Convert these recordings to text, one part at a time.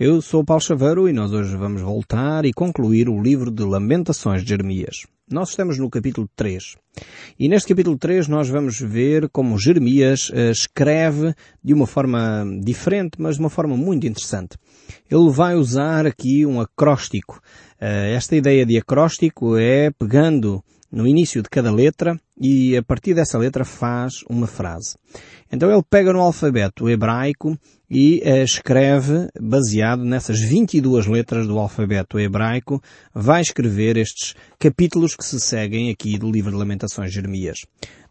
Eu sou Paulo Chaveiro e nós hoje vamos voltar e concluir o livro de Lamentações de Jeremias. Nós estamos no capítulo 3. E neste capítulo 3 nós vamos ver como Jeremias uh, escreve de uma forma diferente, mas de uma forma muito interessante. Ele vai usar aqui um acróstico. Uh, esta ideia de acróstico é pegando no início de cada letra e a partir dessa letra faz uma frase. Então ele pega no alfabeto hebraico e uh, escreve, baseado nessas 22 letras do alfabeto hebraico, vai escrever estes capítulos que se seguem aqui do livro de Lamentações Jeremias.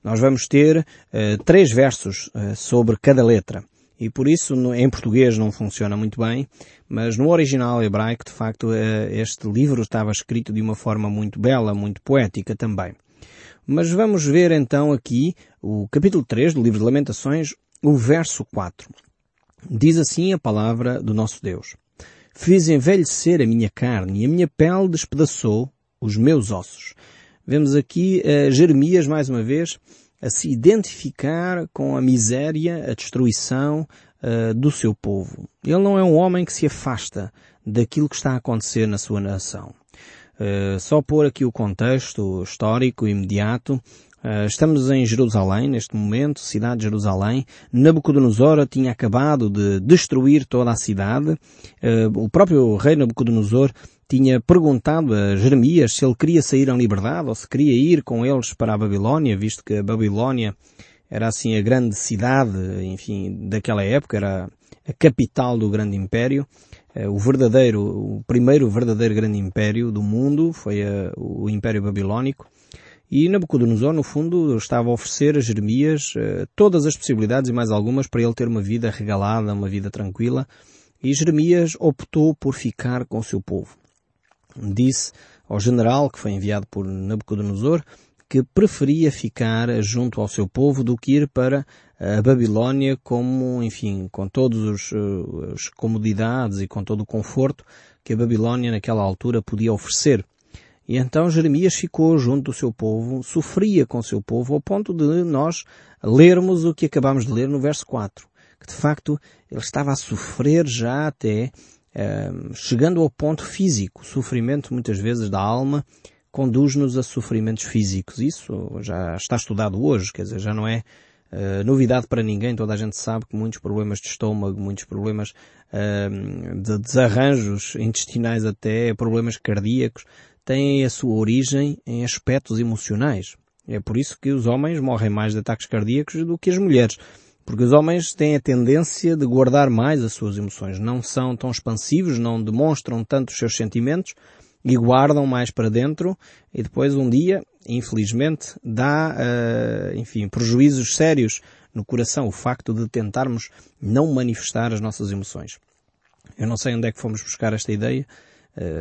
Nós vamos ter uh, três versos uh, sobre cada letra. E por isso em português não funciona muito bem, mas no original hebraico, de facto, este livro estava escrito de uma forma muito bela, muito poética também. Mas vamos ver então aqui o capítulo 3 do livro de Lamentações, o verso 4. Diz assim a palavra do nosso Deus. Fiz envelhecer a minha carne e a minha pele despedaçou os meus ossos. Vemos aqui uh, Jeremias, mais uma vez, a se identificar com a miséria, a destruição uh, do seu povo. Ele não é um homem que se afasta daquilo que está a acontecer na sua nação. Uh, só pôr aqui o contexto histórico imediato. Uh, estamos em Jerusalém, neste momento, cidade de Jerusalém. Nabucodonosor tinha acabado de destruir toda a cidade. O próprio rei Nabucodonosor tinha perguntado a Jeremias se ele queria sair em liberdade ou se queria ir com eles para a Babilónia, visto que a Babilónia era assim a grande cidade, enfim, daquela época, era a capital do grande império. Eh, o verdadeiro, o primeiro verdadeiro grande império do mundo foi eh, o Império Babilónico. E Nabucodonosor, no fundo, estava a oferecer a Jeremias eh, todas as possibilidades e mais algumas para ele ter uma vida regalada, uma vida tranquila. E Jeremias optou por ficar com o seu povo. Disse ao general que foi enviado por Nabucodonosor que preferia ficar junto ao seu povo do que ir para a Babilónia como, enfim, com todas eh, as comodidades e com todo o conforto que a Babilónia naquela altura podia oferecer. E então Jeremias ficou junto do seu povo, sofria com o seu povo, ao ponto de nós lermos o que acabamos de ler no verso 4. Que de facto ele estava a sofrer já até, chegando ao ponto físico. O sofrimento muitas vezes da alma conduz-nos a sofrimentos físicos. Isso já está estudado hoje, quer dizer, já não é uh, novidade para ninguém. Toda a gente sabe que muitos problemas de estômago, muitos problemas uh, de desarranjos intestinais até, problemas cardíacos, têm a sua origem em aspectos emocionais. É por isso que os homens morrem mais de ataques cardíacos do que as mulheres. Porque os homens têm a tendência de guardar mais as suas emoções. Não são tão expansivos, não demonstram tanto os seus sentimentos, e guardam mais para dentro e depois um dia, infelizmente, dá, uh, enfim, prejuízos sérios no coração o facto de tentarmos não manifestar as nossas emoções. Eu não sei onde é que fomos buscar esta ideia,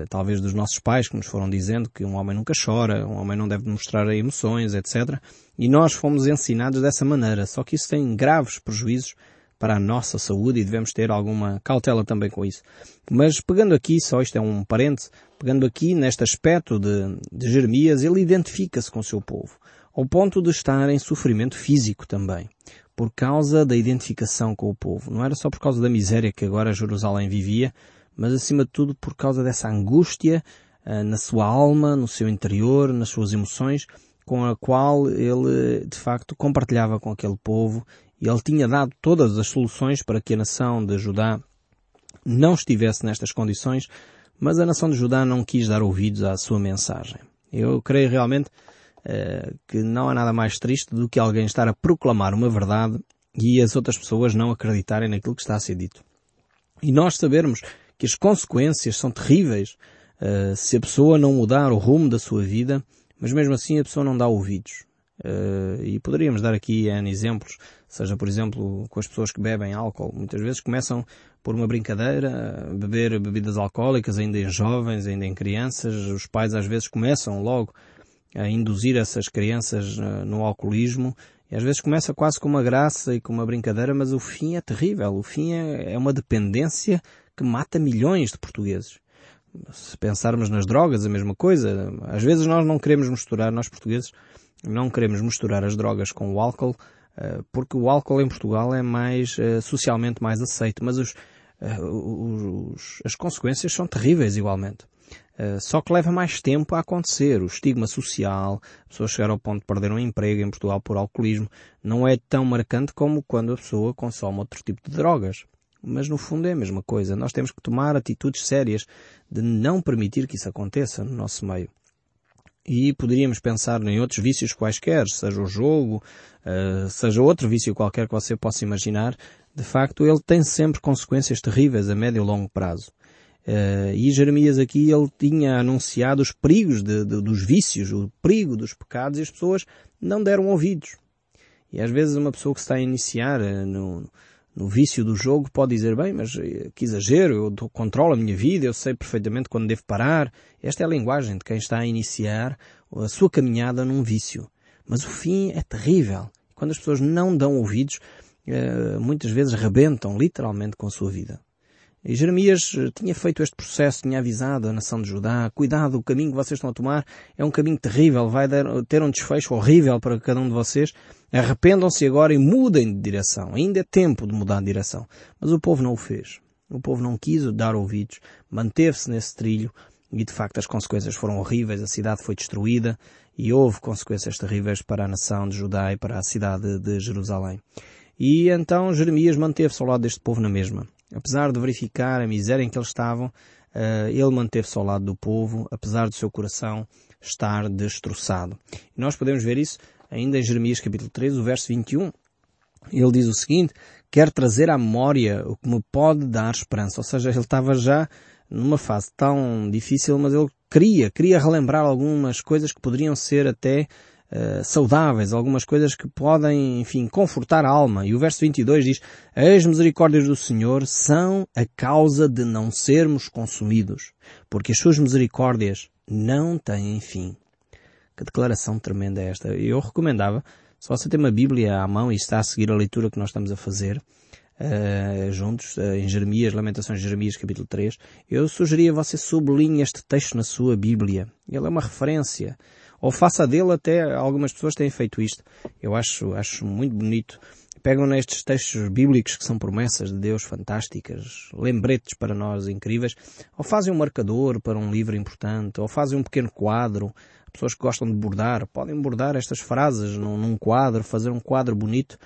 talvez dos nossos pais que nos foram dizendo que um homem nunca chora, um homem não deve demonstrar emoções, etc. E nós fomos ensinados dessa maneira, só que isso tem graves prejuízos para a nossa saúde e devemos ter alguma cautela também com isso. Mas pegando aqui, só isto é um parente, pegando aqui neste aspecto de, de Jeremias, ele identifica-se com o seu povo, ao ponto de estar em sofrimento físico também, por causa da identificação com o povo. Não era só por causa da miséria que agora Jerusalém vivia, mas acima de tudo por causa dessa angústia uh, na sua alma, no seu interior, nas suas emoções, com a qual ele de facto compartilhava com aquele povo e ele tinha dado todas as soluções para que a nação de Judá não estivesse nestas condições, mas a nação de Judá não quis dar ouvidos à sua mensagem. Eu creio realmente uh, que não há nada mais triste do que alguém estar a proclamar uma verdade e as outras pessoas não acreditarem naquilo que está a ser dito. E nós sabermos que as consequências são terríveis uh, se a pessoa não mudar o rumo da sua vida, mas mesmo assim a pessoa não dá ouvidos. Uh, e poderíamos dar aqui N exemplos, seja por exemplo com as pessoas que bebem álcool. Muitas vezes começam por uma brincadeira, a beber bebidas alcoólicas ainda em jovens, ainda em crianças. Os pais às vezes começam logo a induzir essas crianças no alcoolismo e às vezes começa quase com uma graça e com uma brincadeira, mas o fim é terrível. O fim é, é uma dependência que mata milhões de portugueses. Se pensarmos nas drogas, a mesma coisa. Às vezes nós não queremos misturar, nós portugueses, não queremos misturar as drogas com o álcool, eh, porque o álcool em Portugal é mais, eh, socialmente mais aceito, mas os, uh, os, as consequências são terríveis igualmente. Só que leva mais tempo a acontecer. O estigma social, pessoas chegar ao ponto de perder um emprego em Portugal por alcoolismo, não é tão marcante como quando a pessoa consome outro tipo de drogas. Mas no fundo é a mesma coisa. Nós temos que tomar atitudes sérias de não permitir que isso aconteça no nosso meio. E poderíamos pensar em outros vícios quaisquer, seja o jogo, uh, seja outro vício qualquer que você possa imaginar. De facto, ele tem sempre consequências terríveis a médio e longo prazo. Uh, e Jeremias aqui, ele tinha anunciado os perigos de, de, dos vícios, o perigo dos pecados, e as pessoas não deram ouvidos. E às vezes uma pessoa que está a iniciar uh, no, no vício do jogo pode dizer, bem, mas eh, que exagero, eu controlo a minha vida, eu sei perfeitamente quando devo parar. Esta é a linguagem de quem está a iniciar a sua caminhada num vício. Mas o fim é terrível. Quando as pessoas não dão ouvidos, eh, muitas vezes rebentam literalmente com a sua vida. E Jeremias eh, tinha feito este processo, tinha avisado a nação de Judá, cuidado, o caminho que vocês estão a tomar é um caminho terrível, vai ter um desfecho horrível para cada um de vocês. Arrependam-se agora e mudem de direção. Ainda é tempo de mudar de direção. Mas o povo não o fez. O povo não quis dar ouvidos, manteve-se nesse trilho e de facto as consequências foram horríveis, a cidade foi destruída e houve consequências terríveis para a nação de Judá e para a cidade de Jerusalém. E então Jeremias manteve-se ao lado deste povo na mesma. Apesar de verificar a miséria em que eles estavam, eh, ele manteve-se ao lado do povo, apesar do seu coração estar destroçado. E nós podemos ver isso ainda em Jeremias capítulo 3, o verso 21. Ele diz o seguinte, quer trazer à memória o que me pode dar esperança. Ou seja, ele estava já numa fase tão difícil, mas ele queria, queria relembrar algumas coisas que poderiam ser até uh, saudáveis, algumas coisas que podem, enfim, confortar a alma. E o verso 22 diz, as misericórdias do Senhor são a causa de não sermos consumidos, porque as suas misericórdias não têm fim. Que declaração tremenda é esta. Eu recomendava, se você tem uma Bíblia à mão e está a seguir a leitura que nós estamos a fazer, Uh, juntos, uh, em Jeremias, Lamentações de Jeremias, capítulo 3, eu sugeria você sublinhe este texto na sua Bíblia. Ele é uma referência ou faça dele até algumas pessoas têm feito isto. Eu acho, acho muito bonito. Pegam nestes textos bíblicos que são promessas de Deus fantásticas, lembretes para nós incríveis, ou fazem um marcador para um livro importante, ou fazem um pequeno quadro. Pessoas que gostam de bordar, podem bordar estas frases num, num quadro, fazer um quadro bonito.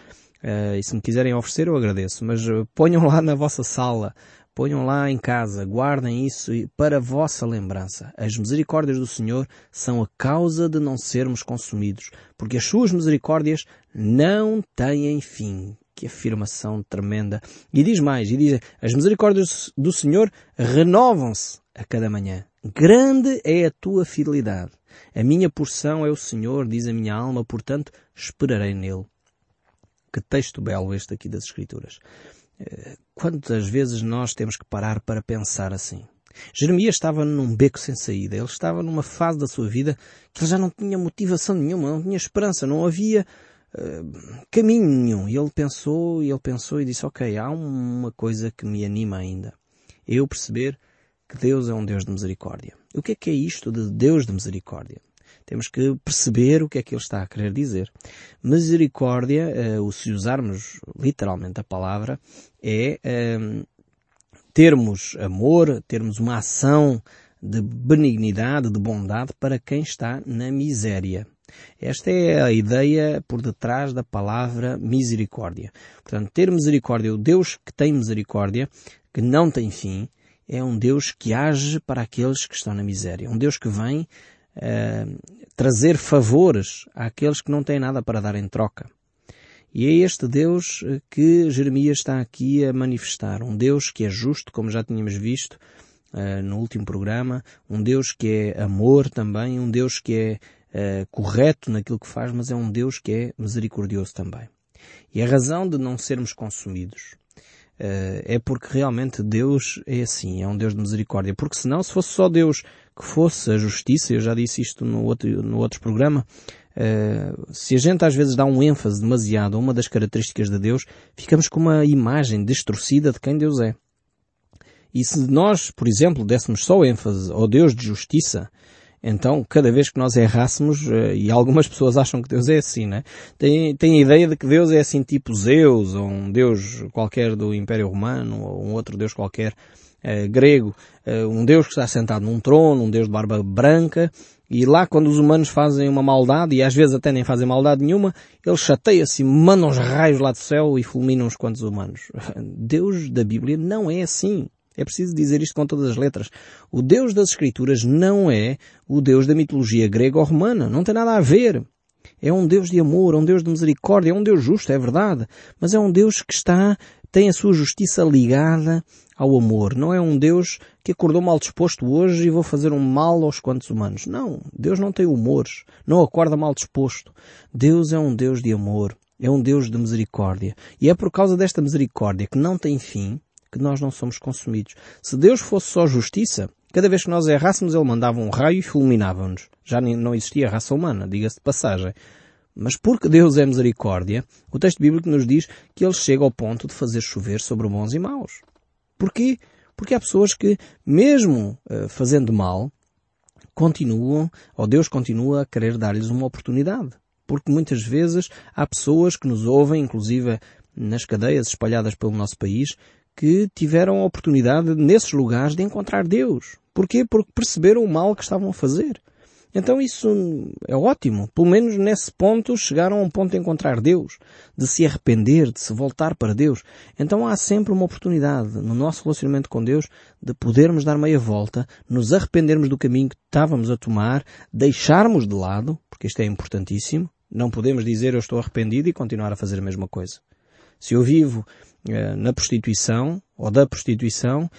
Uh, e se me quiserem oferecer, eu agradeço. Mas uh, ponham lá na vossa sala, Ponham lá em casa, guardem isso para vossa lembrança. As misericórdias do Senhor são a causa de não sermos consumidos, porque as suas misericórdias não têm fim. Que afirmação tremenda. E diz mais, e diz, as misericórdias do Senhor renovam-se a cada manhã. Grande é a tua fidelidade. A minha porção é o Senhor, diz a minha alma, portanto esperarei nele. Que texto belo este aqui das Escrituras. Quantas vezes nós temos que parar para pensar assim? Jeremias estava num beco sem saída. Ele estava numa fase da sua vida que ele já não tinha motivação nenhuma, não tinha esperança, não havia uh, caminho nenhum. E ele pensou, e ele pensou e disse, ok, há uma coisa que me anima ainda. Eu perceber que Deus é um Deus de misericórdia. O que é que é isto de Deus de misericórdia? Temos que perceber o que é que ele está a querer dizer. Misericórdia, uh, se usarmos literalmente a palavra, é uh, termos amor, termos uma ação de benignidade, de bondade para quem está na miséria. Esta é a ideia por detrás da palavra misericórdia. Portanto, ter misericórdia, o Deus que tem misericórdia, que não tem fim, é um Deus que age para aqueles que estão na miséria. Um Deus que vem uh, trazer favores àqueles que não têm nada para dar em troca. E é este Deus eh, que Jeremias está aqui a manifestar. Um Deus que é justo, como já tínhamos visto uh, no último programa. Um Deus que é amor também. Um Deus que é uh, correto naquilo que faz, mas é um Deus que é misericordioso também. E a razão de não sermos consumidos uh, é porque realmente Deus é assim, é um Deus de misericórdia. Porque senão, se fosse só Deus que fosse a justiça, eu já disse isto no outro, no outro programa, uh, se a gente às vezes dá um ênfase demasiado a uma das características de Deus, ficamos com uma imagem distorcida de quem Deus é. E se nós, por exemplo, dessemos só ênfase ao Deus de justiça, Então, cada vez que nós errássemos, eh, e algumas pessoas acham que Deus é assim, né? Tem, tem a ideia de que Deus é assim tipo Zeus, ou um Deus qualquer do Império Romano, ou um outro Deus qualquer uh, grego, uh, um Deus que está sentado num trono, um Deus de barba branca, e lá quando os humanos fazem uma maldade, e às vezes até nem fazem maldade nenhuma, ele chateia-se, manda uns raios lá do céu e fulmina uns quantos humanos. Deus da Bíblia não é assim. É preciso dizer isto com todas as letras. O Deus das Escrituras não é o Deus da mitologia grega ou romana. Não tem nada a ver. É um Deus de amor, é um Deus de misericórdia, é um Deus justo, é verdade. Mas é um Deus que está, tem a sua justiça ligada ao amor. Não é um Deus que acordou mal disposto hoje e vou fazer um mal aos quantos humanos. Não. Deus não tem humores. Não acorda mal disposto. Deus é um Deus de amor. É um Deus de misericórdia. E é por causa desta misericórdia que não tem fim que nós não somos consumidos. Se Deus fosse só justiça, cada vez que nós errássemos ele mandava um raio e fulminava-nos. Já não existia raça humana, diga-se de passagem. Mas porque Deus é misericórdia, o texto bíblico nos diz que ele chega ao ponto de fazer chover sobre bons e maus. Porquê? Porque há pessoas que, mesmo uh, fazendo mal, continuam, ou Deus continua a querer dar-lhes uma oportunidade. Porque muitas vezes há pessoas que nos ouvem, inclusive nas cadeias espalhadas pelo nosso país, que tiveram a oportunidade nesses lugares de encontrar Deus. Porquê? Porque perceberam o mal que estavam a fazer. Então isso é ótimo. Pelo menos nesse ponto chegaram a um ponto de encontrar Deus, de se arrepender, de se voltar para Deus. Então há sempre uma oportunidade no nosso relacionamento com Deus de podermos dar meia volta, nos arrependermos do caminho que estávamos a tomar, deixarmos de lado, porque isto é importantíssimo. Não podemos dizer eu estou arrependido e continuar a fazer a mesma coisa. Se eu vivo eh, na prostituição ou da prostituição,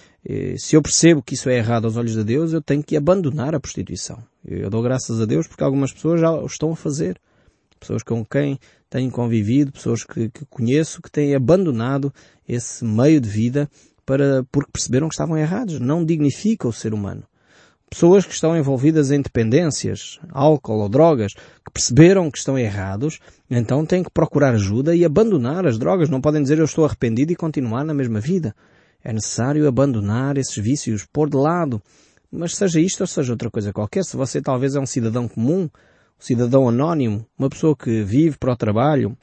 se eu percebo que isso é errado aos olhos de Deus, eu tenho que abandonar a prostituição. Eu dou graças a Deus porque algumas pessoas já o estão a fazer. Pessoas com quem tenho convivido, pessoas que, que conheço, que têm abandonado esse meio de vida para, porque perceberam que estavam errados. Não dignifica o ser humano pessoas que estão envolvidas em dependências, álcool ou drogas, que perceberam que estão errados, então têm que procurar ajuda e abandonar as drogas. Não podem dizer eu estou arrependido e continuar na mesma vida. É necessário abandonar esses vícios, pôr de lado. Mas seja isto ou seja outra coisa qualquer, se você talvez é um cidadão comum, um cidadão anónimo, uma pessoa que vive para o trabalho,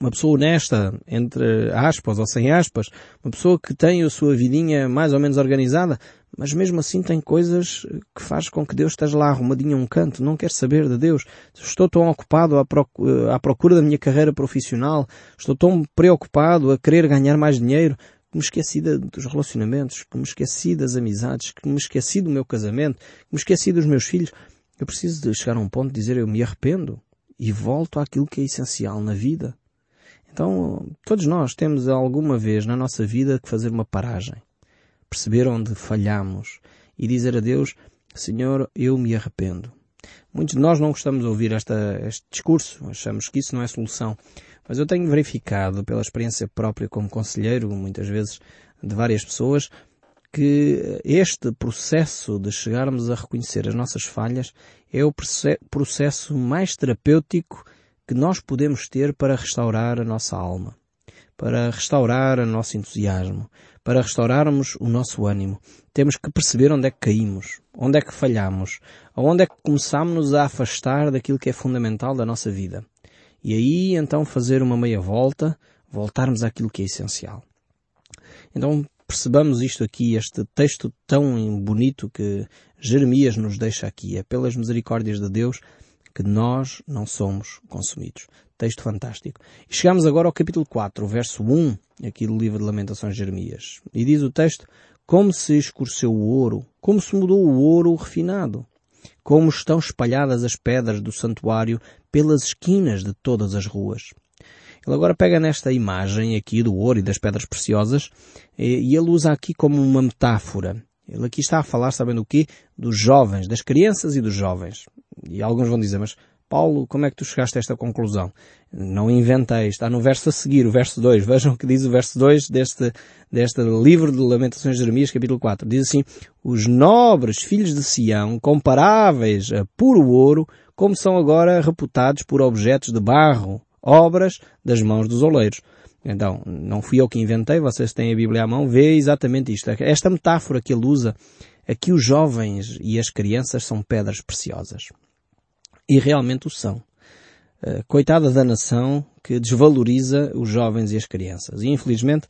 uma pessoa honesta, entre aspas ou sem aspas, uma pessoa que tem a sua vidinha mais ou menos organizada, mas mesmo assim tem coisas que faz com que Deus esteja lá arrumadinho a um canto, não quer saber de Deus. Estou tão ocupado à procura da minha carreira profissional, estou tão preocupado a querer ganhar mais dinheiro, que me esqueci dos relacionamentos, que me esqueci das amizades, que me esqueci do meu casamento, que me esqueci dos meus filhos. Eu preciso de chegar a um ponto de dizer eu me arrependo e volto àquilo que é essencial na vida. Então, todos nós temos alguma vez na nossa vida que fazer uma paragem perceber onde falhamos e dizer a Deus, Senhor, eu me arrependo. Muitos de nós não gostamos de ouvir esta, este discurso, achamos que isso não é solução. Mas eu tenho verificado, pela experiência própria como conselheiro, muitas vezes de várias pessoas, que este processo de chegarmos a reconhecer as nossas falhas é o processo mais terapêutico que nós podemos ter para restaurar a nossa alma, para restaurar o nosso entusiasmo, para restaurarmos o nosso ânimo, temos que perceber onde é que caímos, onde é que falhamos, onde é que começamos a afastar daquilo que é fundamental da nossa vida. E aí então fazer uma meia volta, voltarmos àquilo que é essencial. Então percebamos isto aqui, este texto tão bonito que Jeremias nos deixa aqui. É pelas misericórdias de Deus que nós não somos consumidos. Texto fantástico. E chegamos agora ao capítulo 4, verso 1, aqui do livro de Lamentações de Jeremias. E diz o texto, como se escureceu o ouro, como se mudou o ouro refinado, como estão espalhadas as pedras do santuário pelas esquinas de todas as ruas. Ele agora pega nesta imagem aqui do ouro e das pedras preciosas e ele usa aqui como uma metáfora. Ele aqui está a falar, sabendo o quê? Dos jovens, das crianças e dos jovens. E alguns vão dizer, mas Paulo, como é que tu chegaste a esta conclusão? Não inventei, está no verso a seguir, o verso 2. Vejam o que diz o verso 2 deste, deste livro de Lamentações de Jeremias, capítulo 4. Diz assim, os nobres filhos de Sião, comparáveis a puro ouro, como são agora reputados por objetos de barro, obras das mãos dos oleiros. Então, não fui eu que inventei, vocês têm a Bíblia à mão, vê exatamente isto. Esta metáfora que ele usa Aqui os jovens e as crianças são pedras preciosas. E realmente o são. Uh, coitada da nação que desvaloriza os jovens e as crianças. E infelizmente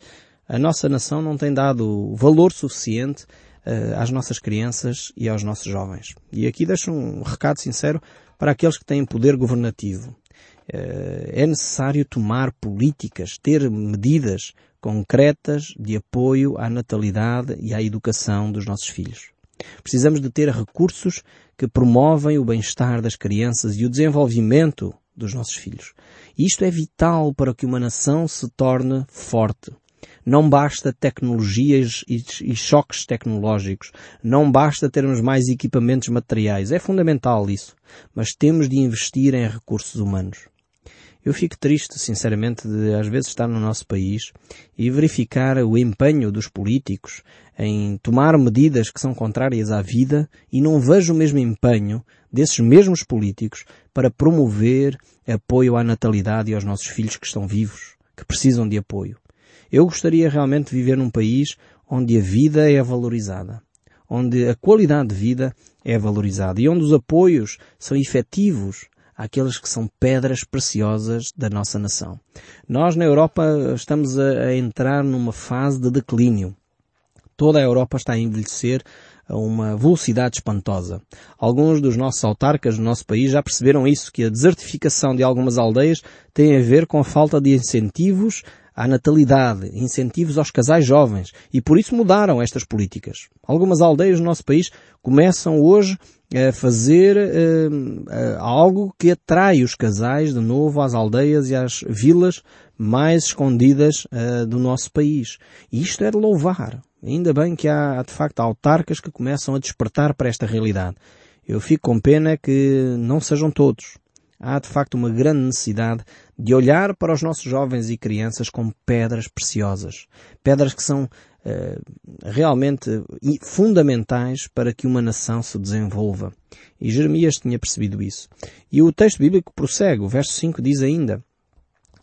a nossa nação não tem dado valor suficiente uh, às nossas crianças e aos nossos jovens. E aqui deixo um recado sincero para aqueles que têm poder governativo. Uh, é necessário tomar políticas, ter medidas concretas de apoio à natalidade e à educação dos nossos filhos. Precisamos de ter recursos que promovem o bem-estar das crianças e o desenvolvimento dos nossos filhos. E isto é vital para que uma nação se torne forte. Não basta tecnologias e, choques tecnológicos. Não basta termos mais equipamentos materiais. É fundamental isso. Mas temos de investir em recursos humanos. Eu fico triste, sinceramente, de às vezes estar no nosso país e verificar o empenho dos políticos em tomar medidas que são contrárias à vida e não vejo o mesmo empenho desses mesmos políticos para promover apoio à natalidade e aos nossos filhos que estão vivos, que precisam de apoio. Eu gostaria realmente de viver num país onde a vida é valorizada, onde a qualidade de vida é valorizada e onde os apoios são efetivos àqueles que são pedras preciosas da nossa nação. Nós na Europa estamos a, entrar numa fase de declínio. Toda a Europa está a envelhecer a uma velocidade espantosa. Alguns dos nossos autarcas no nosso país já perceberam isso, que a desertificação de algumas aldeias tem a ver com a falta de incentivos à natalidade, incentivos aos casais jovens e por isso mudaram estas políticas. Algumas aldeias no nosso país começam hoje a fazer uh, uh, algo que atrai os casais de novo às aldeias e às vilas mais escondidas uh, do nosso país. E isto é de louvar. Ainda bem que há, de facto, autarcas que começam a despertar para esta realidade. Eu fico com pena que não sejam todos há de facto uma grande necessidade de olhar para os nossos jovens e crianças como pedras preciosas. Pedras que são uh, realmente fundamentais para que uma nação se desenvolva. E Jeremias tinha percebido isso. E o texto bíblico prossegue. O verso 5 diz ainda,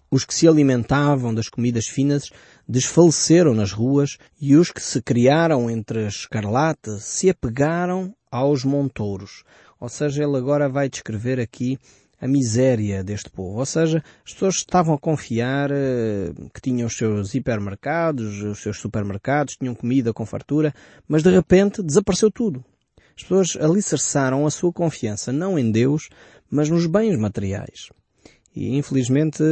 os que se alimentavam das comidas finas desfaleceram nas ruas e os que se criaram entre a escarlate se apegaram aos montouros. Ou seja, ele agora vai descrever aqui a miséria deste povo. Ou seja, as pessoas estavam a confiar uh, que tinham os seus hipermercados, os seus supermercados, tinham comida com fartura, mas de repente desapareceu tudo. As pessoas alicerçaram a sua confiança não em Deus, mas nos bens materiais. E infelizmente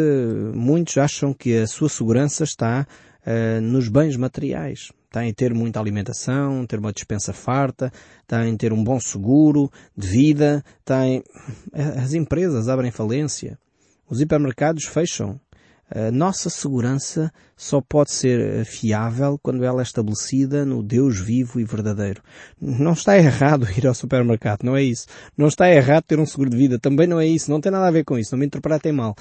muitos acham que a sua segurança está uh, nos bens materiais está em ter muita alimentação, ter uma dispensa farta, está em ter um bom seguro de vida, está em... As empresas abrem falência, os hipermercados fecham. A nossa segurança só pode ser fiável quando ela é estabelecida no Deus vivo e verdadeiro. Não está errado ir ao supermercado, não é isso. Não está errado ter um seguro de vida, também não é isso. Não tem nada a ver com isso, não me interpretem mal.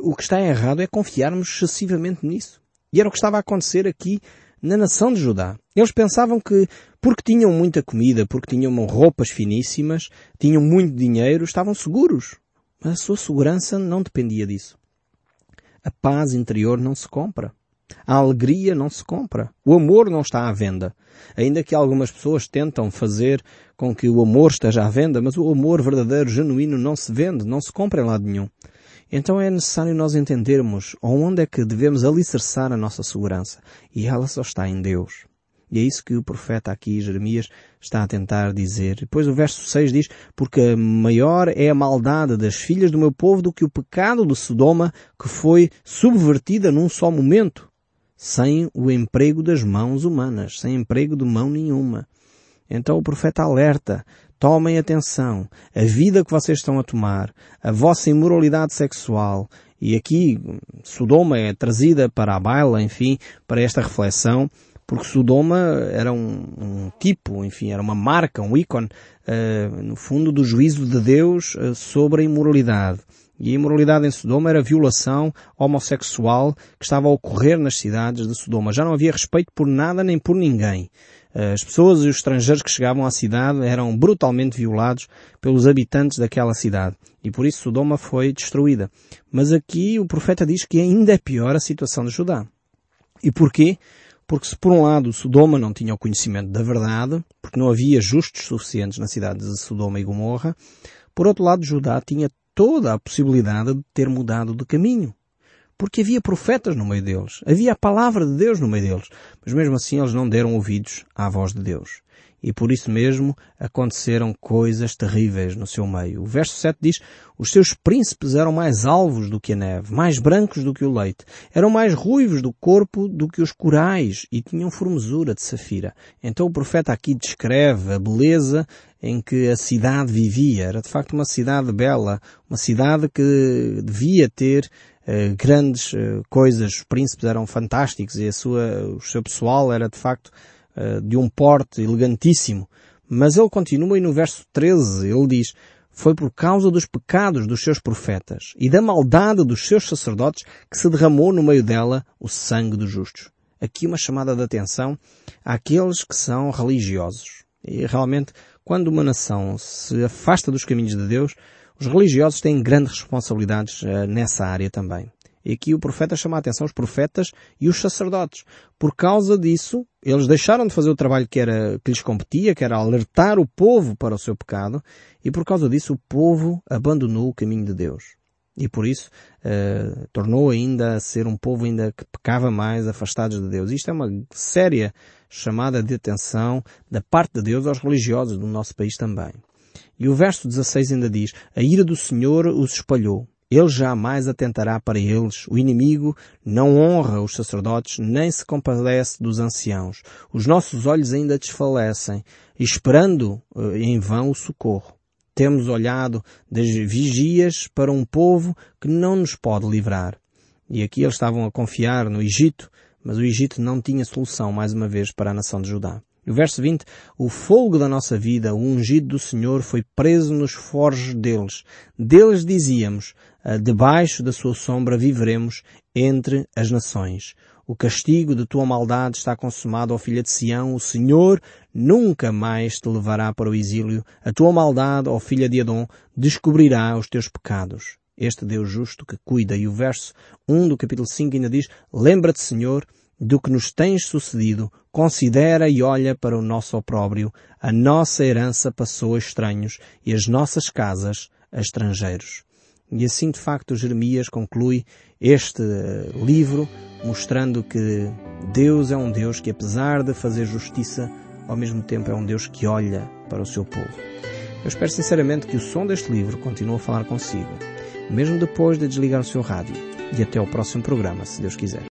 O que está errado é confiarmos excessivamente nisso. E era o que estava a acontecer aqui na nação de Judá. Eles pensavam que, porque tinham muita comida, porque tinham roupas finíssimas, tinham muito dinheiro, estavam seguros. Mas a sua segurança não dependia disso. A paz interior não se compra. A alegria não se compra. O amor não está à venda. Ainda que algumas pessoas tentam fazer com que o amor esteja à venda, mas o amor verdadeiro, genuíno, não se vende, não se compra em lado nenhum. Então é necessário nós entendermos onde é que devemos alicerçar a nossa segurança. E ela só está em Deus. E é isso que o profeta aqui, Jeremias, está a tentar dizer. Depois o verso 6 diz, porque maior é a maldade das filhas do meu povo do que o pecado de Sodoma que foi subvertida num só momento, sem o emprego das mãos humanas, sem emprego de mão nenhuma. Então o profeta alerta, tomem atenção, a vida que vocês estão a tomar, a vossa imoralidade sexual, e aqui Sodoma é trazida para a baila, enfim, para esta reflexão, porque Sodoma era um, um tipo, enfim, era uma marca, um ícone, uh, no fundo, do juízo de Deus uh, sobre a imoralidade. E a imoralidade em Sodoma era a violação homossexual que estava a ocorrer nas cidades de Sodoma. Já não havia respeito por nada nem por ninguém. As pessoas e os estrangeiros que chegavam à cidade eram brutalmente violados pelos habitantes daquela cidade. E por isso Sodoma foi destruída. Mas aqui o profeta diz que ainda é pior a situação de Judá. E porquê? Porque se por um lado Sodoma não tinha o conhecimento da verdade, porque não havia justos suficientes na cidade de Sodoma e Gomorra. Por outro lado, Judá tinha toda a possibilidade de ter mudado de caminho. Porque havia profetas no meio deles. Havia a palavra de Deus no meio deles. Mas mesmo assim eles não deram ouvidos à voz de Deus e por isso mesmo aconteceram coisas terríveis no seu meio. O verso 7 diz, os seus príncipes eram mais alvos do que a neve, mais brancos do que o leite, eram mais ruivos do corpo do que os corais e tinham formosura de safira. Então o profeta aqui descreve a beleza em que a cidade vivia. Era de facto uma cidade bela, uma cidade que devia ter grandes uh, coisas. Os príncipes eram fantásticos e a sua, o seu pessoal era de facto eh, de um porte elegantíssimo. Mas ele continua e no verso 13 ele diz, foi por causa dos pecados dos seus profetas e da maldade dos seus sacerdotes que se derramou no meio dela o sangue dos justos. Aqui uma chamada de atenção àqueles que são religiosos. E realmente, quando uma nação se afasta dos caminhos de Deus, os religiosos têm grandes responsabilidades uh, nessa área também. E aqui o profeta chama a atenção os profetas e os sacerdotes. Por causa disso, eles deixaram de fazer o trabalho que, era, que lhes competia, que era alertar o povo para o seu pecado, e por causa disso o povo abandonou o caminho de Deus. E por isso uh, tornou ainda a ser um povo ainda que pecava mais, afastados de Deus. Isto é uma séria chamada de atenção da parte de Deus aos religiosos do nosso país também. E o verso 16 ainda diz, a ira do Senhor os espalhou. Ele jamais atentará para eles. O inimigo não honra os sacerdotes, nem se compadece dos anciãos. Os nossos olhos ainda desfalecem, esperando eh, em vão o socorro. Temos olhado das vigias para um povo que não nos pode livrar. E aqui eles estavam a confiar no Egito, mas o Egito não tinha solução, mais uma vez, para a nação de Judá. O verso 20, o fogo da nossa vida, o ungido do Senhor, foi preso nos forjos deles. Deles dizíamos, ah, debaixo da sua sombra viveremos entre as nações. O castigo de tua maldade está consumado, ó filha de Sião. O Senhor nunca mais te levará para o exílio. A tua maldade, ó filha de Adão, descobrirá os teus pecados. Este Deus justo que cuida. E o verso 1 do capítulo 5 ainda diz, lembra-te, Senhor, do que nos tens sucedido, considera e olha para o nosso opróbrio. A nossa herança passou a estranhos e as nossas casas a estrangeiros. E assim, de facto, Jeremias conclui este eh, livro mostrando que Deus é um Deus que, apesar de fazer justiça, ao mesmo tempo é um Deus que olha para o seu povo. Eu espero sinceramente que o som deste livro continue a falar consigo, mesmo depois de desligar o seu rádio. E até ao próximo programa, se Deus quiser.